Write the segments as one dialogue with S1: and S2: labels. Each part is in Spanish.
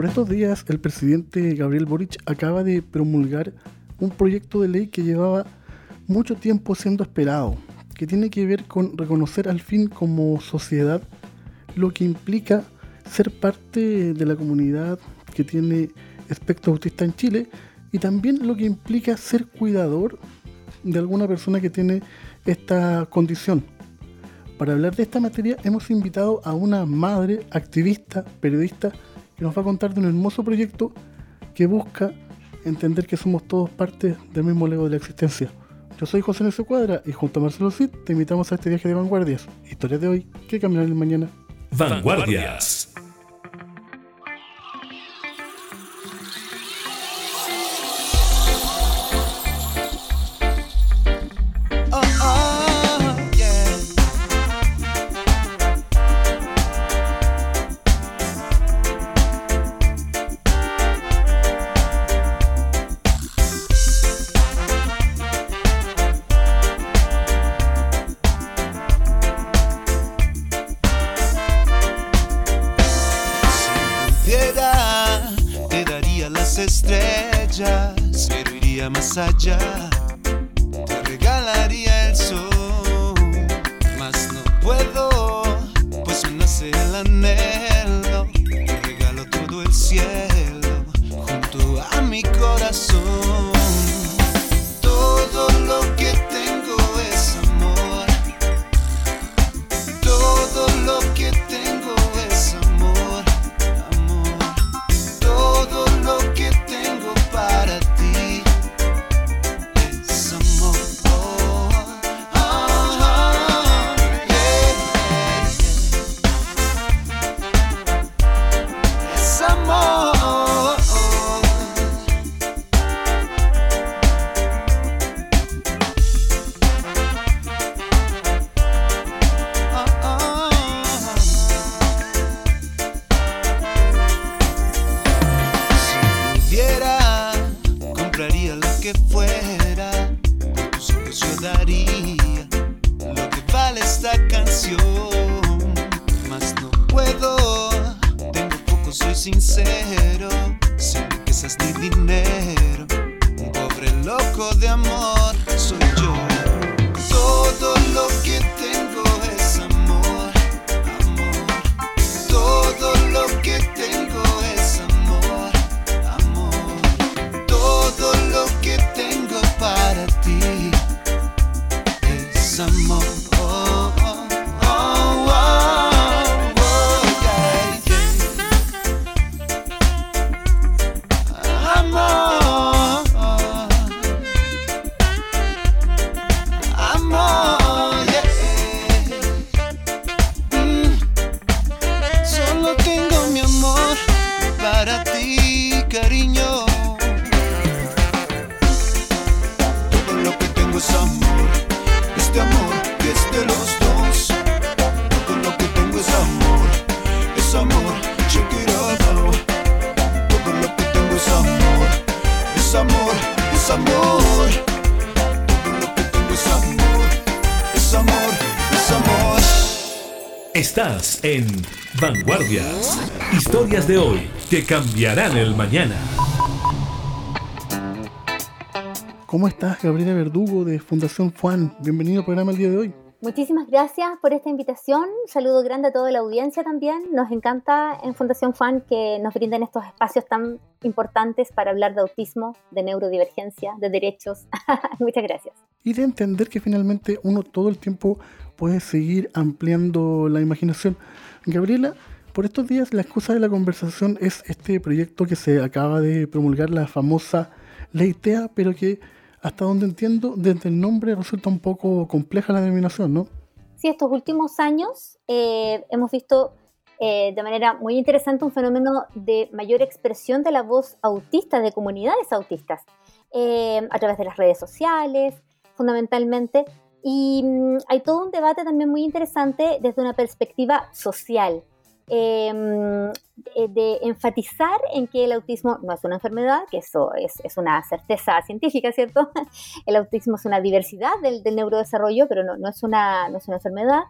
S1: Por estos días, el presidente Gabriel Boric acaba de promulgar un proyecto de ley que llevaba mucho tiempo siendo esperado, que tiene que ver con reconocer al fin como sociedad lo que implica ser parte de la comunidad que tiene espectro autista en Chile y también lo que implica ser cuidador de alguna persona que tiene esta condición. Para hablar de esta materia hemos invitado a una madre, activista, periodista, que nos va a contar de un hermoso proyecto que busca entender que somos todos parte del mismo lego de la existencia. Yo soy José Nelson Cuadra y junto a Marcelo Cid te invitamos a este viaje de vanguardias. Historias de hoy que cambiarán el mañana.
S2: Vanguardias. En Vanguardias. Historias de hoy que cambiarán el mañana.
S1: ¿Cómo estás, Gabriela Verdugo de Fundación Juan? Bienvenido al programa el día de hoy.
S3: Muchísimas gracias por esta invitación. Un saludo grande a toda la audiencia también. Nos encanta en Fundación Juan que nos brinden estos espacios tan importantes para hablar de autismo, de neurodivergencia, de derechos. Muchas gracias.
S1: Y de entender que finalmente uno todo el tiempo puede seguir ampliando la imaginación. Gabriela, por estos días la excusa de la conversación es este proyecto que se acaba de promulgar, la famosa Ley TEA, pero que hasta donde entiendo, desde el nombre resulta un poco compleja la denominación, ¿no?
S3: Sí, estos últimos años eh, hemos visto eh, de manera muy interesante un fenómeno de mayor expresión de la voz autista, de comunidades autistas, eh, a través de las redes sociales, fundamentalmente. Y mm, hay todo un debate también muy interesante desde una perspectiva social. Em, eh, de enfatizar en que el autismo no es una enfermedad, que eso es, es una certeza científica, ¿cierto? El autismo es una diversidad del, neurodesarrollo, pero no, no, es una, no es una enfermedad.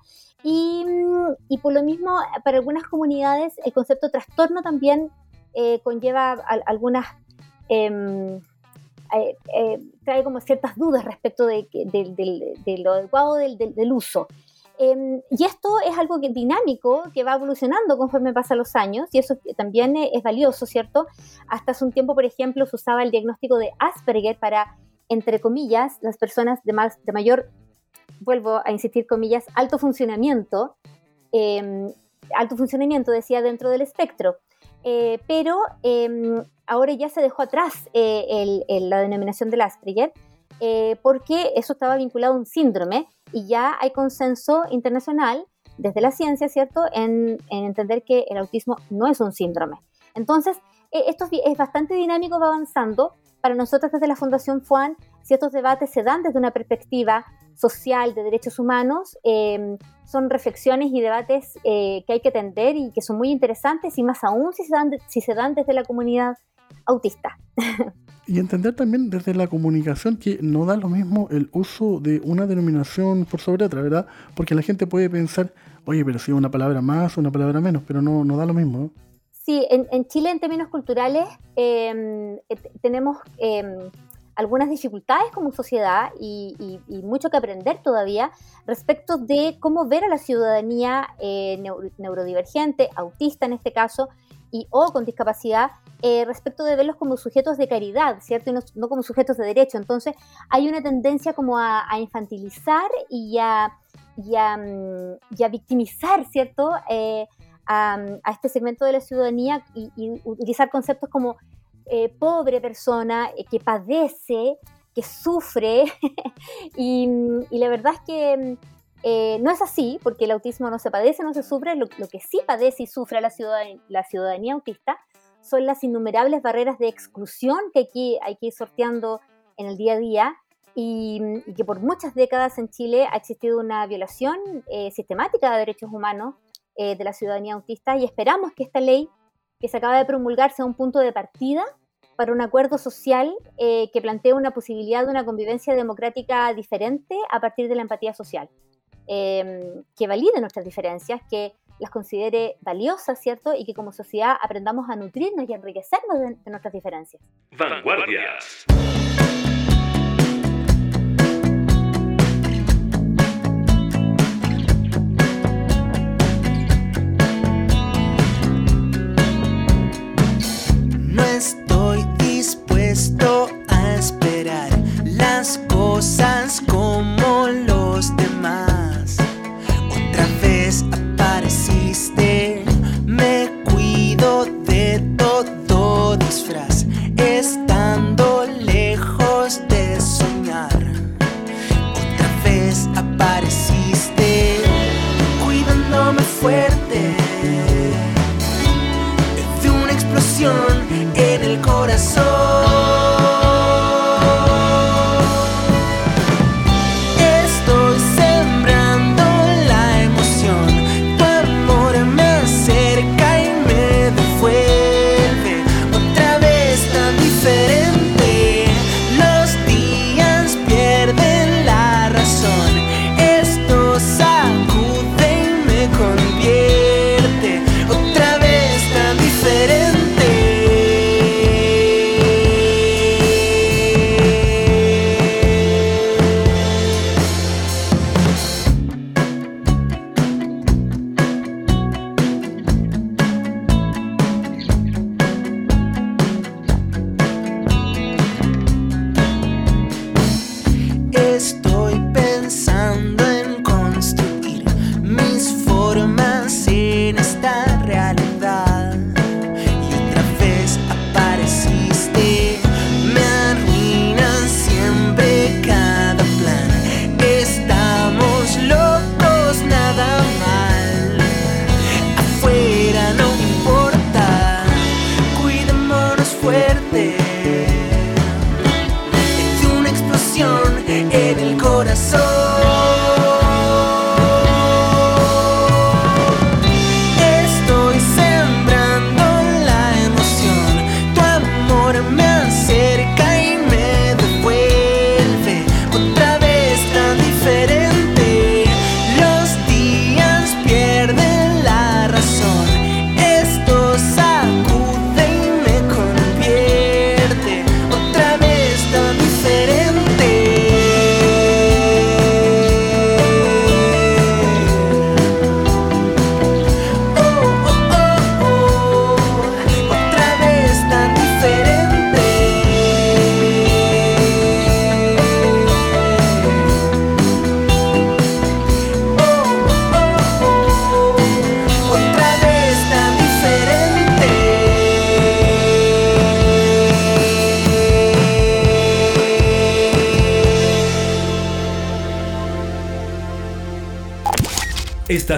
S3: Y, mm, y, por lo mismo, para algunas comunidades, el concepto de trastorno también eh, conlleva algunas... Eh, eh, trae como ciertas dudas respecto de, de, de, de lo adecuado del, del uso. Em, y esto es algo que, dinámico que va evolucionando conforme pasan los años y eso también es valioso, ¿cierto? Hasta hace un tiempo, por ejemplo, se usaba el diagnóstico de Asperger para, entre comillas, las personas de, más, de mayor, vuelvo a insistir comillas, alto funcionamiento, eh, alto funcionamiento decía dentro del espectro. Eh, pero eh, ahora ya se dejó atrás eh, el, el, la denominación del Asperger eh, porque eso estaba vinculado a un síndrome y ya hay consenso internacional desde la ciencia, ¿cierto?, en, en entender que el autismo no es un síndrome. Entonces, eh, esto es bastante dinámico, va avanzando. Para nosotros desde la Fundación FUAN, si estos debates se dan desde una perspectiva social de derechos humanos, eh, son reflexiones y debates eh, que hay que atender y que son muy interesantes y más aún si se dan, si se dan desde la comunidad autista.
S1: Y entender también desde la comunicación que no da lo mismo el uso de una denominación por sobre otra, ¿verdad? Porque la gente puede pensar, oye, pero si una palabra más una palabra menos, pero no, no da lo mismo. ¿no?
S3: Sí, en, en, Chile en términos culturales eh, tenemos eh, algunas dificultades como sociedad y, mucho que aprender todavía respecto de cómo ver a la ciudadanía eh, neuro, neurodivergente, autista en este caso, y o con discapacidad eh, respecto de verlos como sujetos de caridad, ¿cierto? Y no, como sujetos de derecho. Entonces hay una tendencia como a, infantilizar y a, y a, mm, victimizar, ¿cierto? Eh, a, a, este segmento de la ciudadanía y utilizar conceptos como eh, pobre persona eh, que padece, que sufre. y, la verdad es que eh, no es así, porque el autismo no se padece, no se sufre. Lo, que sí padece y sufre la ciudadanía, autista son las innumerables barreras de exclusión que hay que ir sorteando en el día a día y, que por muchas décadas en Chile ha existido una violación eh, sistemática de derechos humanos de la ciudadanía autista y esperamos que esta ley que se acaba de promulgar sea un punto de partida para un acuerdo social eh, que plantee una posibilidad de una convivencia democrática diferente a partir de la empatía social. Eh, que valide nuestras diferencias, que las considere valiosas, ¿cierto? Y que como sociedad aprendamos a nutrirnos y enriquecernos de, de nuestras diferencias. Vanguardias.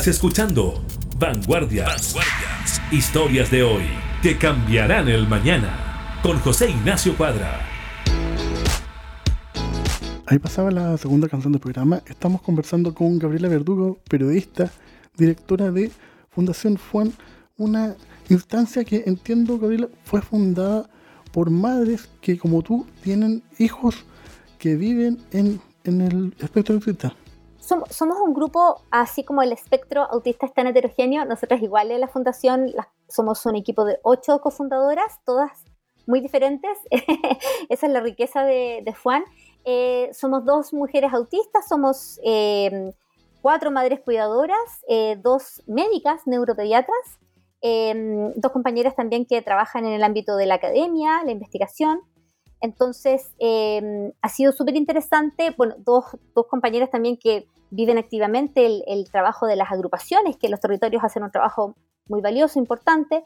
S4: Estás escuchando Vanguardias. Historias de hoy que cambiarán el mañana. Con José Ignacio Cuadra.
S1: Ahí pasaba la segunda canción del programa. Estamos conversando con Gabriela Verdugo, periodista, directora de Fundación Juan, una instancia que entiendo, Gabriela, fue fundada por madres que, como tú, tienen hijos que viven en, en el espectro autista
S3: somos, un grupo, así como el espectro autista es tan heterogéneo, nosotras igual en la fundación somos un equipo de ocho cofundadoras, todas muy diferentes. Esa es la riqueza de, Juan. Eh, somos dos mujeres autistas, somos em, cuatro madres cuidadoras, eh, dos médicas neuropediatras, em, dos compañeras también que trabajan en el ámbito de la academia, la investigación. Entonces, em, ha sido súper interesante. Bueno, dos, dos compañeras también que viven activamente el, trabajo de las agrupaciones, que los territorios hacen un trabajo muy valioso, importante.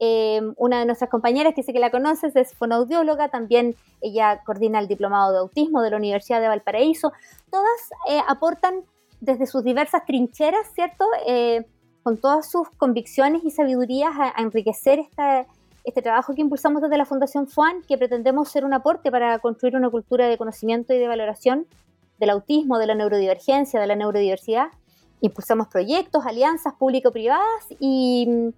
S3: Eh, una de nuestras compañeras, que sé que la conoces, es fonoaudióloga, también ella coordina el diplomado de autismo de la Universidad de Valparaíso. Todas eh, aportan desde sus diversas trincheras, ¿cierto? Eh, con todas sus convicciones y sabidurías a, enriquecer este trabajo que impulsamos desde la Fundación FUAN, que pretendemos ser un aporte para construir una cultura de conocimiento y de valoración del autismo, de la neurodivergencia, de la neurodiversidad. Impulsamos proyectos, alianzas público-privadas y mm,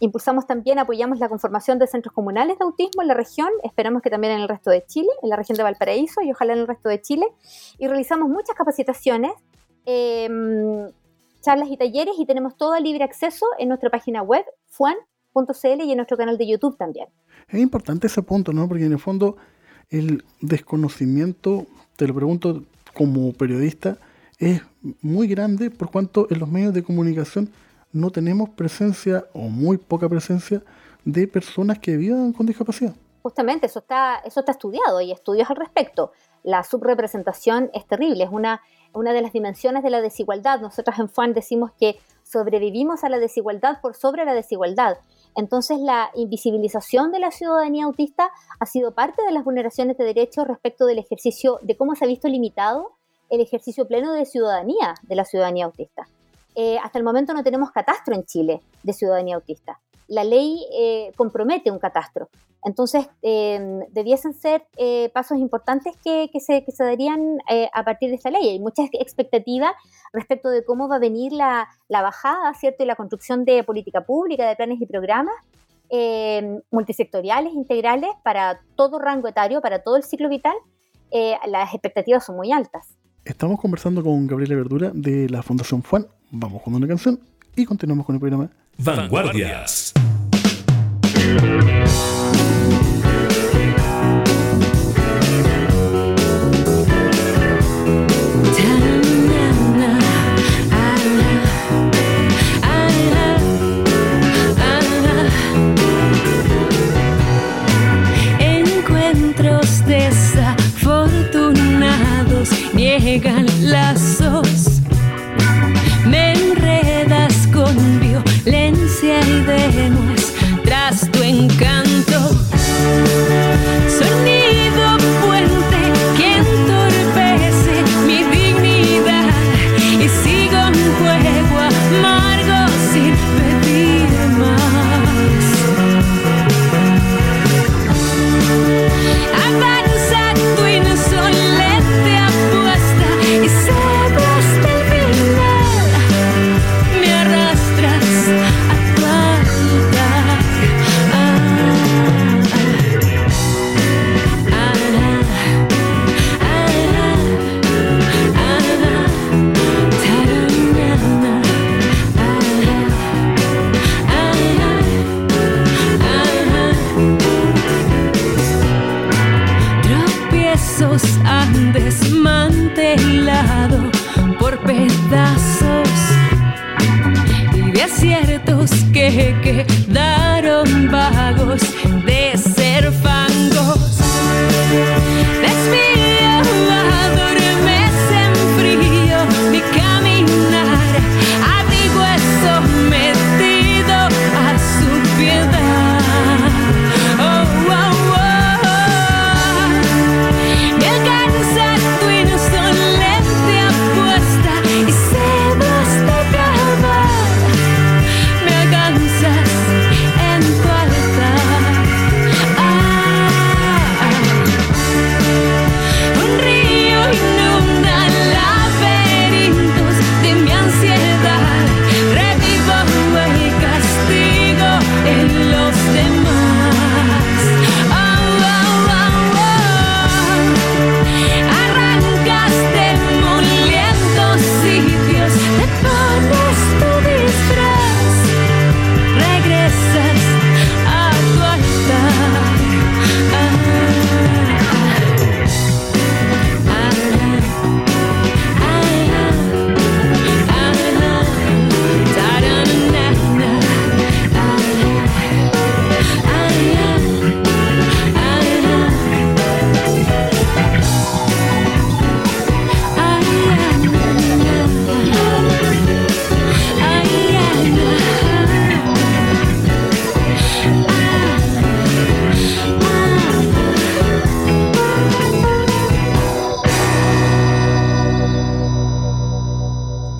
S3: impulsamos también, apoyamos la conformación de centros comunales de autismo en la región, esperamos que también en el resto de Chile, en la región de Valparaíso y ojalá en el resto de Chile. Y realizamos muchas capacitaciones, em, charlas y talleres y tenemos todo libre acceso en nuestra página web, y en nuestro canal de YouTube también.
S1: Es importante ese punto, ¿no? Porque en el fondo el desconocimiento, te lo pregunto como periodista es muy grande por cuanto en los medios de comunicación no tenemos presencia o muy poca presencia de personas que vivan con discapacidad.
S3: Justamente, eso está, eso está estudiado, hay estudios al respecto. La subrepresentación es terrible, es una, una de las dimensiones de la desigualdad. Nosotros en FUAN decimos que sobrevivimos a la desigualdad por sobre la desigualdad. Entonces, la invisibilización de la ciudadanía autista ha sido parte de las vulneraciones de derechos respecto del ejercicio, de cómo se ha visto limitado el ejercicio pleno de ciudadanía de la ciudadanía autista. Eh, hasta el momento no tenemos catastro en Chile de ciudadanía autista la ley eh, compromete un catastro. Entonces, em, debiesen ser eh, pasos importantes que, se, darían eh, a partir de esta ley. Hay mucha expectativa respecto de cómo va a venir la, bajada, ¿cierto? Y la construcción de política pública, de planes y programas em, multisectoriales, integrales, para todo rango etario, para todo el ciclo vital. las expectativas son muy altas.
S1: Estamos conversando con Gabriela Verdura de la Fundación Juan. Vamos con una canción y continuamos con el programa
S4: Vanguardias.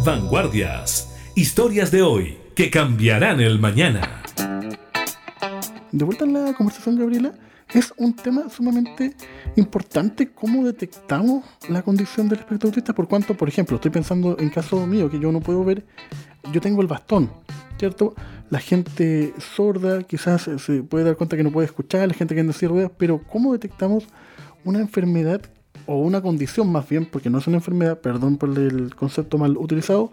S2: Vanguardias. Historias de hoy que cambiarán el mañana.
S1: De vuelta en la conversación, Gabriela, es un tema sumamente importante cómo detectamos la condición del espectro autista, por cuanto, por ejemplo, estoy pensando en caso mío, que yo no puedo ver, yo tengo el bastón, ¿cierto? La gente sorda quizás se puede dar cuenta que no puede escuchar, la gente que anda en ruedas, pero ¿cómo detectamos una enfermedad o una condición más bien, porque no es una enfermedad, perdón por el concepto mal utilizado,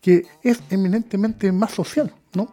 S1: que es eminentemente más social, ¿no?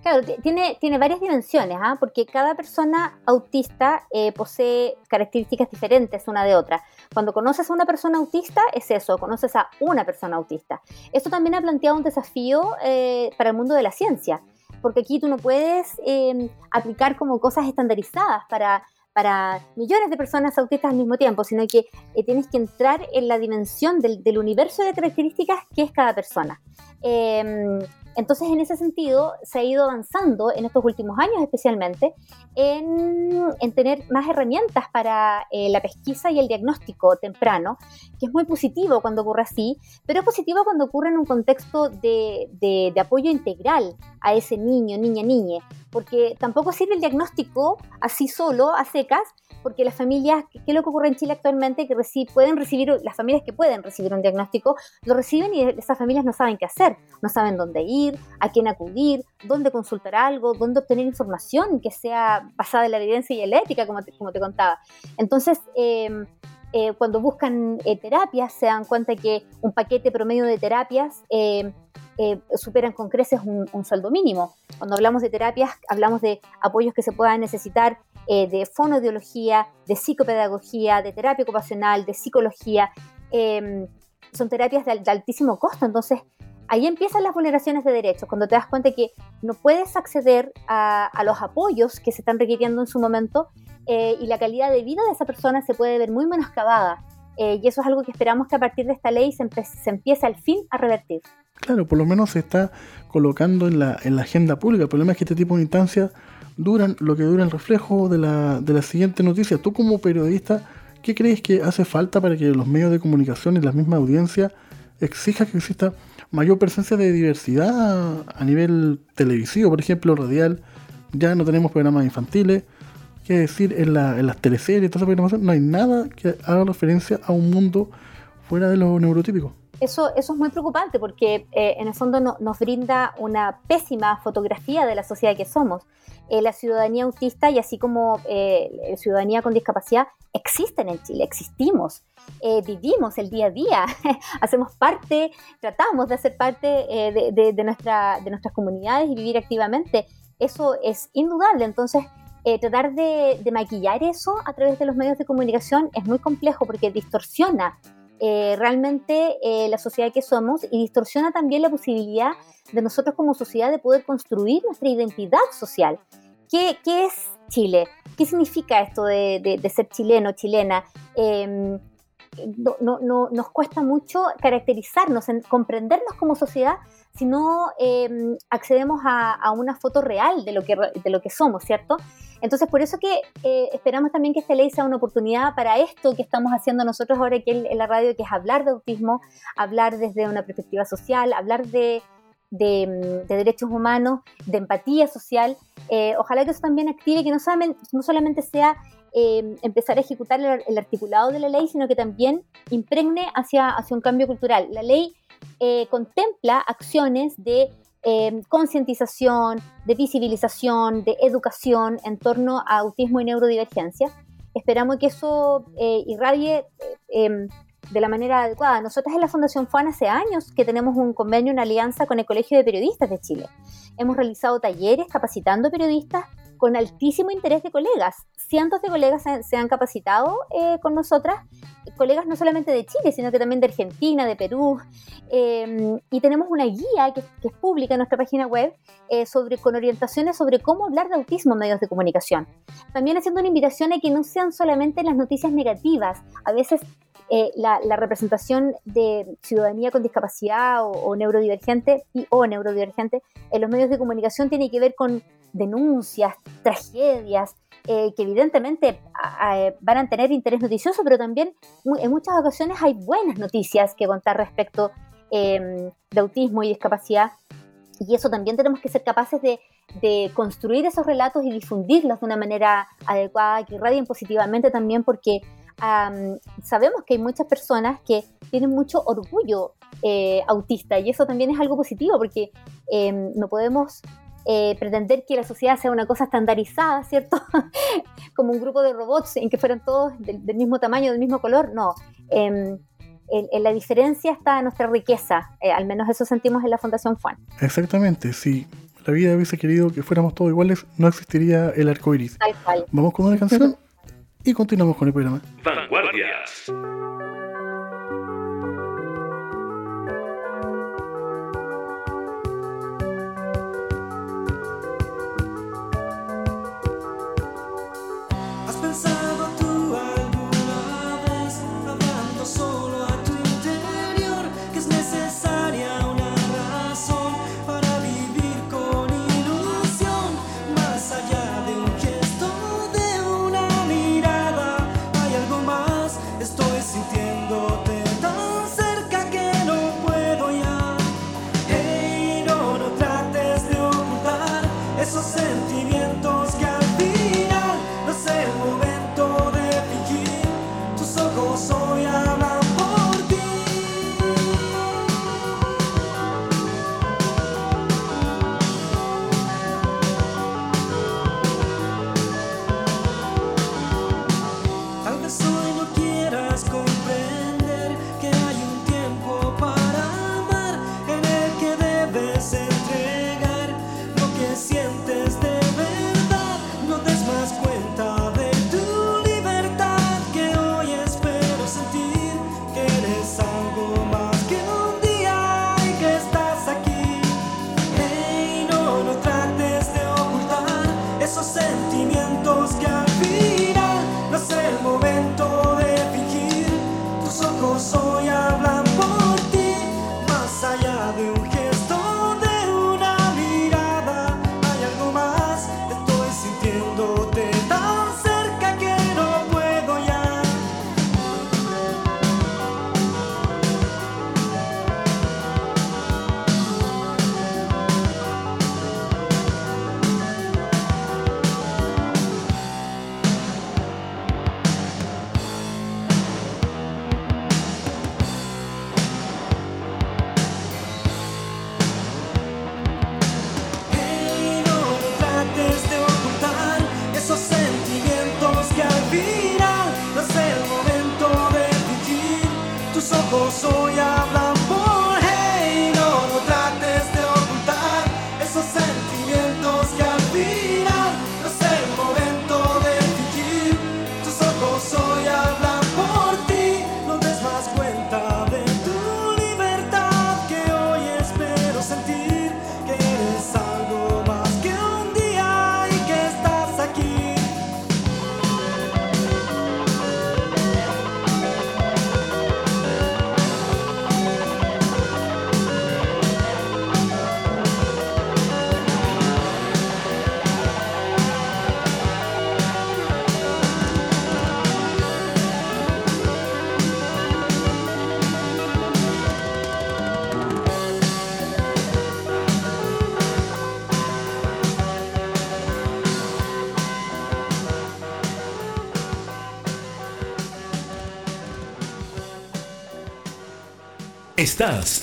S3: Claro, tiene, tiene varias dimensiones, ¿ah? porque cada persona autista eh, posee características diferentes una de otra. Cuando conoces a una persona autista, es eso, conoces a una persona autista. Esto también ha planteado un desafío eh, para el mundo de la ciencia, porque aquí tú no puedes eh, aplicar como cosas estandarizadas para, para millones de personas autistas al mismo tiempo, sino que tienes que entrar en la dimensión del, del, universo de características que es cada persona. Eh, entonces, en ese sentido, se ha ido avanzando en estos últimos años especialmente en, tener más herramientas para eh, la pesquisa y el diagnóstico temprano, que es muy positivo cuando ocurre así, pero es positivo cuando ocurre en un contexto de, de, de apoyo integral a ese niño, niña, niñe, porque tampoco sirve el diagnóstico así solo, a secas, porque las familias, ¿qué es lo que ocurre en Chile actualmente? Que pueden recibir, las familias que pueden recibir un diagnóstico, lo reciben y esas familias no saben qué hacer, no saben dónde ir, a quién acudir, dónde consultar algo, dónde obtener información que sea basada en la evidencia y en la ética, como te, como te contaba. Entonces, em, eh, cuando buscan eh, terapias, se dan cuenta que un paquete promedio de terapias em, eh, superan con creces un, un, sueldo mínimo. Cuando hablamos de terapias, hablamos de apoyos que se puedan necesitar eh, de fonoaudiología, de psicopedagogía, de terapia ocupacional, de psicología. Eh, son terapias de, de, altísimo costo, entonces ahí empiezan las vulneraciones de derechos, cuando te das cuenta que no puedes acceder a, a los apoyos que se están requiriendo en su momento eh, y la calidad de vida de esa persona se puede ver muy menoscabada. Eh, y eso es algo que esperamos que a partir de esta ley se, empiece al fin a revertir.
S1: Claro, por lo menos se está colocando en la, en la agenda pública. El problema es que este tipo de instancias duran lo que dura el reflejo de la, de la siguiente noticia. Tú como periodista, ¿qué crees que hace falta para que los medios de comunicación y la misma audiencia exija que exista mayor presencia de diversidad a nivel televisivo, por ejemplo, radial? Ya no tenemos programas infantiles, que decir, en, la, en las teleseries, toda esa programación, no hay nada que haga referencia a un mundo fuera de lo neurotípico.
S3: Eso, eso es muy preocupante porque eh, en el fondo no, nos brinda una pésima fotografía de la sociedad que somos. Eh, la ciudadanía autista y así como eh, la ciudadanía con discapacidad existen en Chile, existimos, eh, vivimos el día a día, hacemos parte, tratamos de hacer parte de, de, de, nuestra, de nuestras comunidades y vivir activamente. Eso es indudable, entonces tratar de, de maquillar eso a través de los medios de comunicación es muy complejo porque distorsiona eh, realmente eh, la sociedad que somos y distorsiona también la posibilidad de nosotros como sociedad de poder construir nuestra identidad social. ¿Qué, qué es Chile? ¿Qué significa esto de, de, de ser chileno, chilena? No, no, no, nos cuesta mucho caracterizarnos, en comprendernos como sociedad si no eh, accedemos a, a, una foto real de lo que, de lo que somos, ¿cierto? Entonces, por eso que eh, esperamos también que esta ley sea una oportunidad para esto que estamos haciendo nosotros ahora aquí en la radio, que es hablar de autismo, hablar desde una perspectiva social, hablar de, de, de derechos humanos, de empatía social. Eh, ojalá que eso también active, que no solamente, no solamente sea eh, empezar a ejecutar el, articulado de la ley, sino que también impregne hacia, hacia un cambio cultural. La ley eh, contempla acciones de eh, concientización, de visibilización, de educación en torno a autismo y neurodivergencia. Esperamos que eso eh, irradie em, de la manera adecuada. Nosotros en la Fundación FAN hace años que tenemos un convenio, una alianza con el Colegio de Periodistas de Chile. Hemos realizado talleres capacitando periodistas con altísimo interés de colegas. Cientos de colegas se, han capacitado eh, con nosotras, colegas no solamente de Chile, sino que también de Argentina, de Perú. Eh, y tenemos una guía que, que, es pública en nuestra página web eh, sobre, con orientaciones sobre cómo hablar de autismo en medios de comunicación. También haciendo una invitación a que no sean solamente las noticias negativas. A veces eh, la, representación de ciudadanía con discapacidad o, neurodivergente y o neurodivergente en los medios de comunicación tiene que ver con denuncias, tragedias, eh, que evidentemente a, van a tener interés noticioso, pero también en muchas ocasiones hay buenas noticias que contar respecto em, de autismo y discapacidad. Y eso también tenemos que ser capaces de, de construir esos relatos y difundirlos de una manera adecuada, que irradien positivamente también, porque am, sabemos que hay muchas personas que tienen mucho orgullo eh, autista y eso también es algo positivo porque em, no podemos eh, pretender que la sociedad sea una cosa estandarizada, ¿cierto? Como un grupo de robots en que fueran todos del, del mismo tamaño, del mismo color, no. Em, en, en la diferencia está nuestra riqueza, eh, al menos eso sentimos en la Fundación FUAN.
S1: Exactamente, si la vida hubiese querido que fuéramos todos iguales, no existiría el arco iris.
S3: Tal cual.
S1: Vamos con una canción y continuamos con el programa.
S5: Vanguardias.
S6: Tus ojos hoy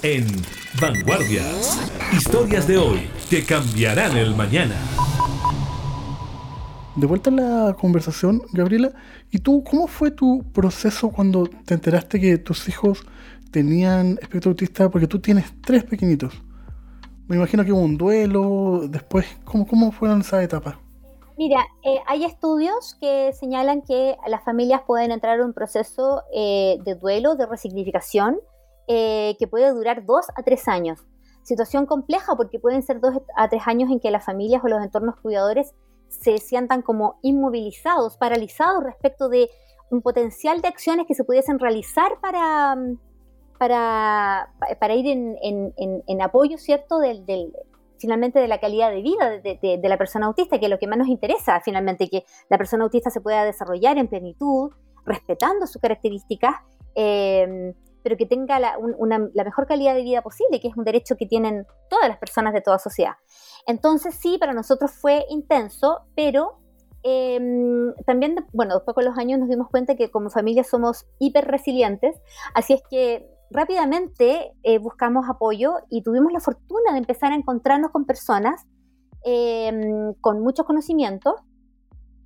S6: en
S5: Vanguardias. Historias de hoy que cambiarán el mañana.
S1: De vuelta a la conversación, Gabriela, ¿y tú cómo fue tu proceso cuando te enteraste que tus hijos tenían espectro autista? Porque tú tienes tres pequeñitos. Me imagino que hubo un duelo, después, ¿cómo, cómo fueron esas etapas?
S3: Mira, eh, hay estudios que señalan que las familias pueden entrar en un proceso eh, de duelo, de resignificación, eh, que puede durar dos a tres años. Situación compleja porque pueden ser dos a tres años en que las familias o los entornos cuidadores se sientan como inmovilizados, paralizados respecto de un potencial de acciones que se pudiesen realizar para, para, para ir en, en- apoyo, ¿cierto?, del, finalmente de la calidad de vida de la persona autista, que es lo que más nos interesa, finalmente, que la persona autista se pueda desarrollar en plenitud, respetando sus características, eh, pero que tenga la, un- una- la mejor calidad de vida posible, que es un derecho que tienen todas las personas de toda sociedad. Entonces sí, para nosotros fue intenso, pero eh, también, bueno, después con los años nos dimos cuenta que como familia somos hiper resilientes, así es que rápidamente eh, buscamos apoyo y tuvimos la fortuna de empezar a encontrarnos con personas eh, con muchos conocimientos.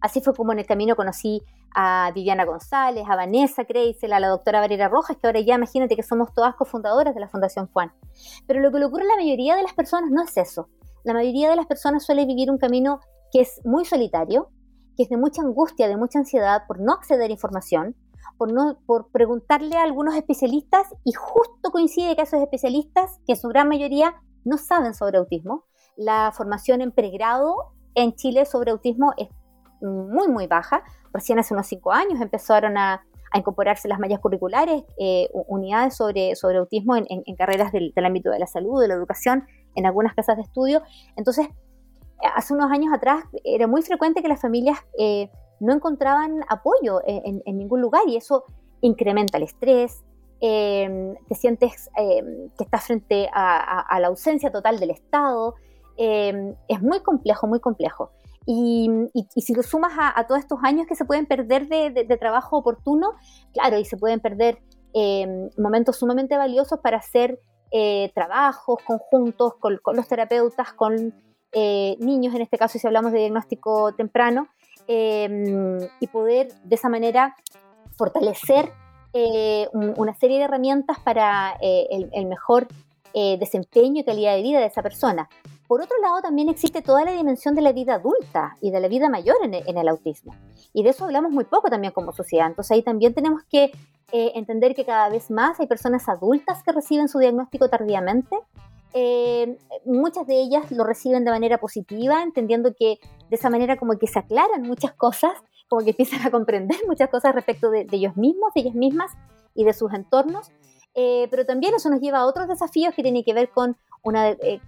S3: Así fue como en el camino conocí a Viviana González, a Vanessa Kreisel, a la doctora Valera Rojas, que ahora ya imagínate que somos todas cofundadoras de la Fundación Juan. Pero lo que le ocurre a la mayoría de las personas no es eso. La mayoría de las personas suele vivir un camino que es muy solitario, que es de mucha angustia, de mucha ansiedad por no acceder a información, por, no, por preguntarle a algunos especialistas y justo coincide que esos especialistas, que en su gran mayoría no saben sobre autismo, la formación en pregrado en Chile sobre autismo es muy, muy baja. Recién hace unos cinco años empezaron a, incorporarse las mallas curriculares, eh, unidades sobre, autismo en, carreras del, ámbito de la salud, de la educación, en algunas casas de estudio. Entonces, eh, hace unos años atrás era muy frecuente que las familias eh, no encontraban apoyo en, ningún lugar y eso incrementa el estrés, eh, te sientes eh, que estás frente a, la ausencia total del Estado, eh, es muy complejo, muy complejo. Y, si lo sumas a, todos estos años que se pueden perder de, trabajo oportuno, claro, y se pueden perder eh, momentos sumamente valiosos para hacer eh, trabajos conjuntos con, los terapeutas, con eh, niños, en este caso si hablamos de diagnóstico temprano, eh, y poder de esa manera fortalecer eh, un- una serie de herramientas para el, mejor desempeño y calidad de vida de esa persona. Por otro lado, también existe toda la dimensión de la vida adulta y de la vida mayor en el, en el autismo. Y de eso hablamos muy poco también como sociedad. Entonces ahí también tenemos que eh, entender que cada vez más hay personas adultas que reciben su diagnóstico tardíamente. Eh, muchas de ellas lo reciben de manera positiva, entendiendo que de esa manera como que se aclaran muchas cosas, como que empiezan a comprender muchas cosas respecto de, de ellos mismos, de ellas mismas y de sus entornos. Eh, pero también eso nos lleva a otros desafíos que tienen que ver con una, eh,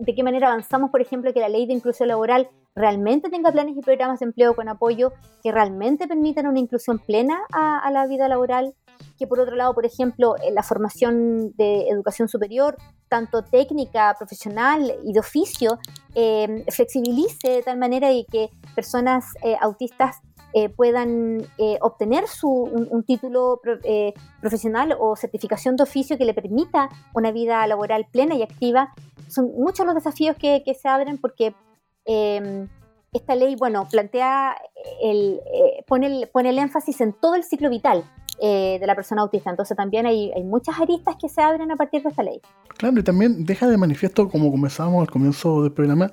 S3: de qué manera avanzamos, por ejemplo, que la ley de inclusión laboral realmente tenga planes y programas de empleo con apoyo que realmente permitan una inclusión plena a, la vida laboral, que por otro lado, por ejemplo, en la formación de educación superior, tanto técnica, profesional y de oficio, eh, flexibilice de tal manera y que personas eh, autistas eh, puedan eh, obtener su, un, título pro- eh, profesional o certificación de oficio que le permita una vida laboral plena y activa. Son muchos los desafíos que, que se abren porque eh, esta ley, bueno, plantea el, eh, pone, el, pone el énfasis en todo el ciclo vital eh, de la persona autista. Entonces también hay, hay muchas aristas que se abren a partir de esta ley.
S1: Claro, y también deja de manifiesto, como comenzábamos al comienzo del programa,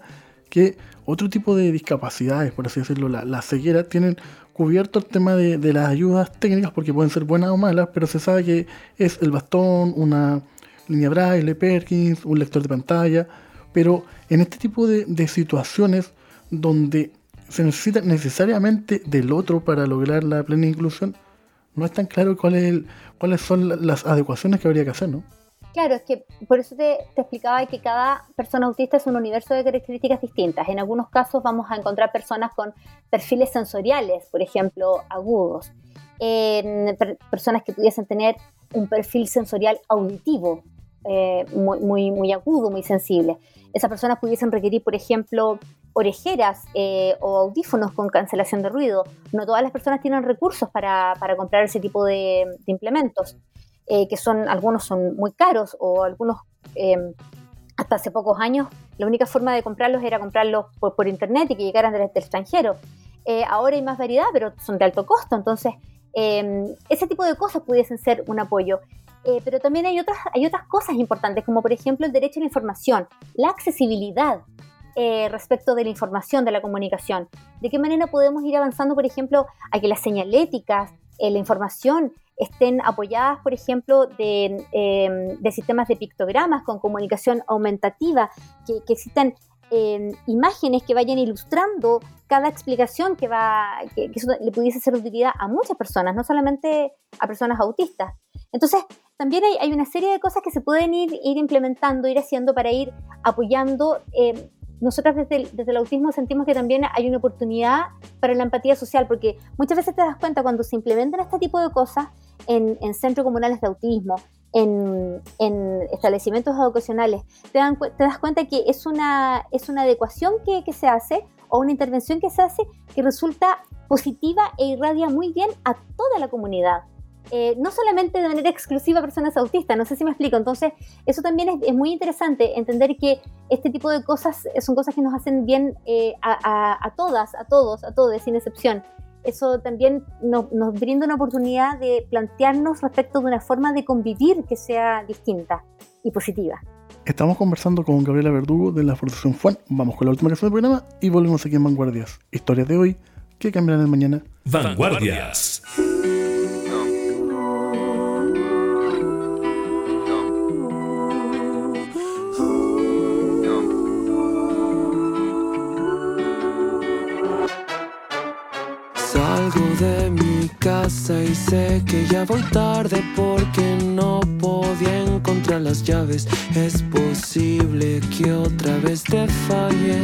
S1: que otro tipo de discapacidades, por así decirlo, la, la ceguera, tienen cubierto el tema de, de las ayudas técnicas porque pueden ser buenas o malas, pero se sabe que es el bastón, una línea braille, Perkins, un lector de pantalla, pero en este tipo de, de situaciones donde se necesita necesariamente del otro para lograr la plena inclusión, no es tan claro cuál es el- cuáles son la- las adecuaciones que habría que hacer, ¿no?
S3: Claro, es que por eso te, te explicaba que cada persona autista es un universo de características distintas. En algunos casos vamos a encontrar personas con perfiles sensoriales, por ejemplo, agudos. Per- personas que pudiesen tener un perfil sensorial auditivo, eh, muy, muy, agudo, muy sensible. Esas personas pudiesen requerir, por ejemplo, orejeras eh, o audífonos con cancelación de ruido. No todas las personas tienen recursos para, para comprar ese tipo de, implementos eh, que son algunos son muy caros o algunos eh, hasta hace pocos años la única forma de comprarlos era comprarlos por, por internet y que llegaran del, del extranjero. Eh, ahora hay más variedad, pero son de alto costo, entonces eh, ese tipo de cosas pudiesen ser un apoyo. Eh, pero también hay otras, hay otras cosas importantes, como por ejemplo el derecho a la información, la accesibilidad eh, respecto de la información, de la comunicación. ¿De qué manera podemos ir avanzando, por ejemplo, a que las señaléticas, eh, la información estén apoyadas, por ejemplo, de, eh, de sistemas de pictogramas con comunicación aumentativa, que, que existan eh, imágenes que vayan ilustrando cada explicación que va que, que eso le pudiese ser utilidad a muchas personas, no solamente a personas autistas. Entonces, también hay, hay una serie de cosas que se pueden ir, ir implementando, ir haciendo para ir apoyando. Eh, nosotras desde el, desde el autismo sentimos que también hay una oportunidad para la empatía social, porque muchas veces te das cuenta cuando se implementan este tipo de cosas en, en centros comunales de autismo, en, en establecimientos educacionales, te, dan te das cuenta que es una, es una adecuación que, que se hace o una intervención que se hace que resulta positiva e irradia muy bien a toda la comunidad. Eh, no solamente de manera exclusiva a personas autistas, no sé si me explico. Entonces, eso también es, es muy interesante, entender que este tipo de cosas eh, son cosas que nos hacen bien eh, a, a- a todas, a todos, a todos, sin excepción. Eso también no- nos brinda una oportunidad de plantearnos respecto de una forma de convivir que sea distinta y positiva.
S1: Estamos conversando con Gabriela Verdugo de la Fundación Juan. Vamos con la última canción del programa y volvemos aquí en Vanguardias. Historias de hoy que cambiarán el mañana.
S6: Vanguardias.
S7: De mi casa y sé que ya voy tarde porque no podía encontrar las llaves. Es posible que otra vez te falle.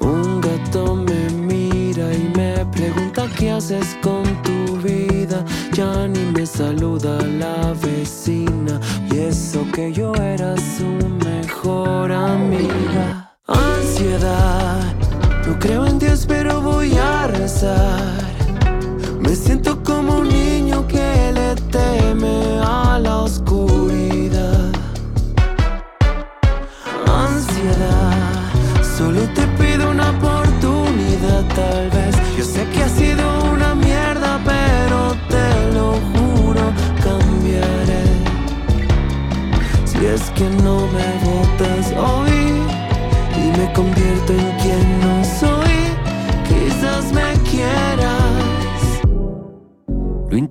S7: Un gato me mira y me pregunta qué haces con tu vida. Ya ni me saluda la vecina. Y eso que yo era su mejor amiga. A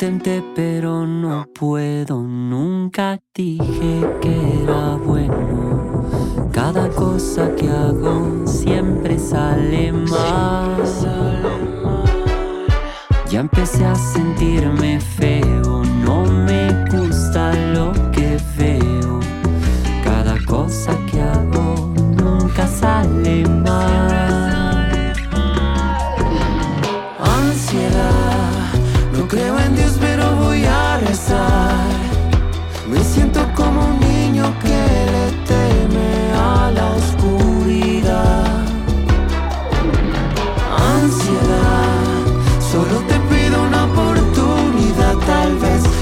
S7: Lo intenté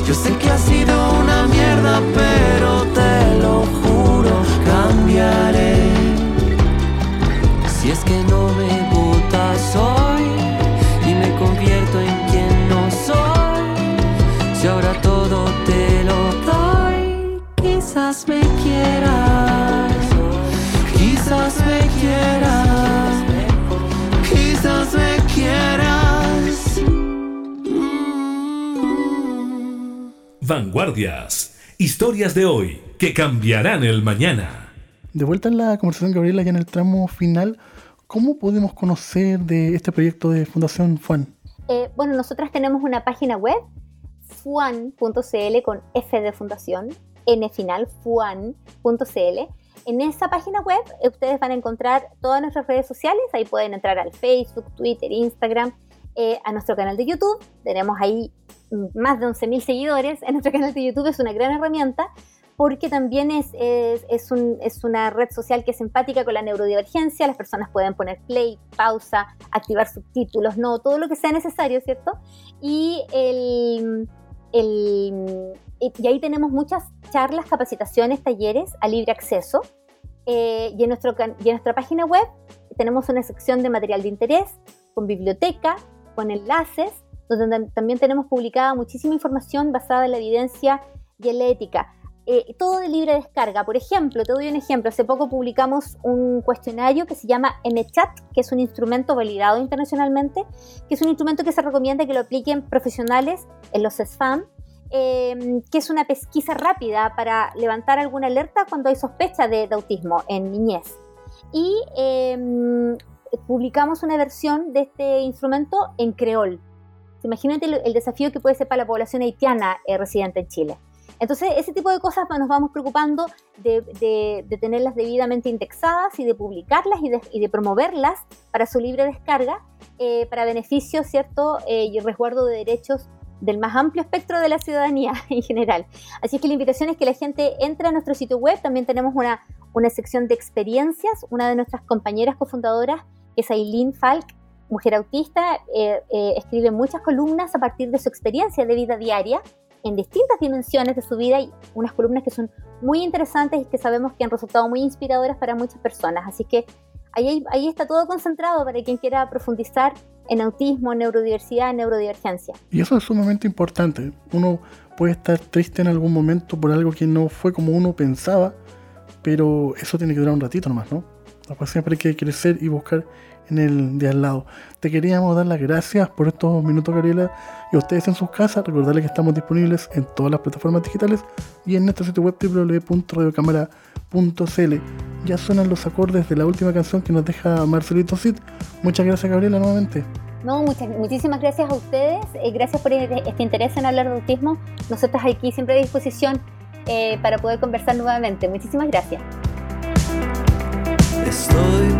S7: vez. Yo sé que
S6: Vanguardias. Historias de hoy que cambiarán el mañana.
S1: De vuelta en la conversación, Gabriela, ya en el tramo final, ¿cómo podemos conocer de este proyecto de Fundación Juan?
S3: Eh, bueno, nosotras tenemos una página web, fuan.cl con F de fundación, N final, fuan.cl. En esa página web eh, ustedes van a encontrar todas nuestras redes sociales, ahí pueden entrar al Facebook, Twitter, Instagram, eh, a nuestro canal de YouTube, tenemos ahí más de 11.000 seguidores en nuestro canal de YouTube, es una gran herramienta porque también es, es, es, un- es una red social que es empática con la neurodivergencia, las personas pueden poner play, pausa, activar subtítulos, no, todo lo que sea necesario, ¿cierto? Y, el, el- y ahí tenemos muchas charlas, capacitaciones, talleres a libre acceso. Eh, y, en nuestro, y en nuestra página web tenemos una sección de material de interés, con biblioteca, con enlaces, donde tam- también tenemos publicada muchísima información basada en la evidencia y en la ética. Eh, todo de libre descarga. Por ejemplo, te doy un ejemplo. Hace poco publicamos un cuestionario que se llama MChat, que es un instrumento validado internacionalmente, que es un instrumento que se recomienda que lo apliquen profesionales en los SFAM, eh, que es una pesquisa rápida para levantar alguna alerta cuando hay sospecha de, de autismo en niñez. Y eh, publicamos una versión de este instrumento en creol. Imagínate el, el desafío que puede ser para la población haitiana eh, residente en Chile. Entonces, ese tipo de cosas nos vamos preocupando de, de- de tenerlas debidamente indexadas y de publicarlas y de, y de promoverlas para su libre descarga, eh, para beneficio, ¿cierto? Eh, y resguardo de derechos del más amplio espectro de la ciudadanía en general. Así es que la invitación es que la gente entre a nuestro sitio web. También tenemos una, una sección de experiencias. Una de nuestras compañeras cofundadoras, es Aileen Falk, mujer autista, eh, eh, escribe muchas columnas a partir de su experiencia de vida diaria en distintas dimensiones de su vida y unas columnas que son muy interesantes y que sabemos que han resultado muy inspiradoras para muchas personas. Así que ahí, ahí está todo concentrado para quien quiera profundizar en autismo, neurodiversidad, neurodivergencia.
S1: Y eso es sumamente importante. Uno puede estar triste en algún momento por algo que no fue como uno pensaba, pero eso tiene que durar un ratito nomás, ¿no? Después siempre hay que crecer y buscar en el de al lado. Te queríamos dar las gracias por estos minutos, Gabriela, y a ustedes en sus casas. Recordarles que estamos disponibles en todas las plataformas digitales y en nuestro sitio web www.radiocámara.cl. Ya suenan los acordes de la última canción que nos deja Marcelito Cid. Muchas gracias, Gabriela, nuevamente.
S3: No, muchas, muchísimas gracias a ustedes. eh, gracias por este interés en hablar de autismo. Nosotros aquí siempre a disposición eh, para poder conversar nuevamente. Muchísimas gracias.
S7: Estoy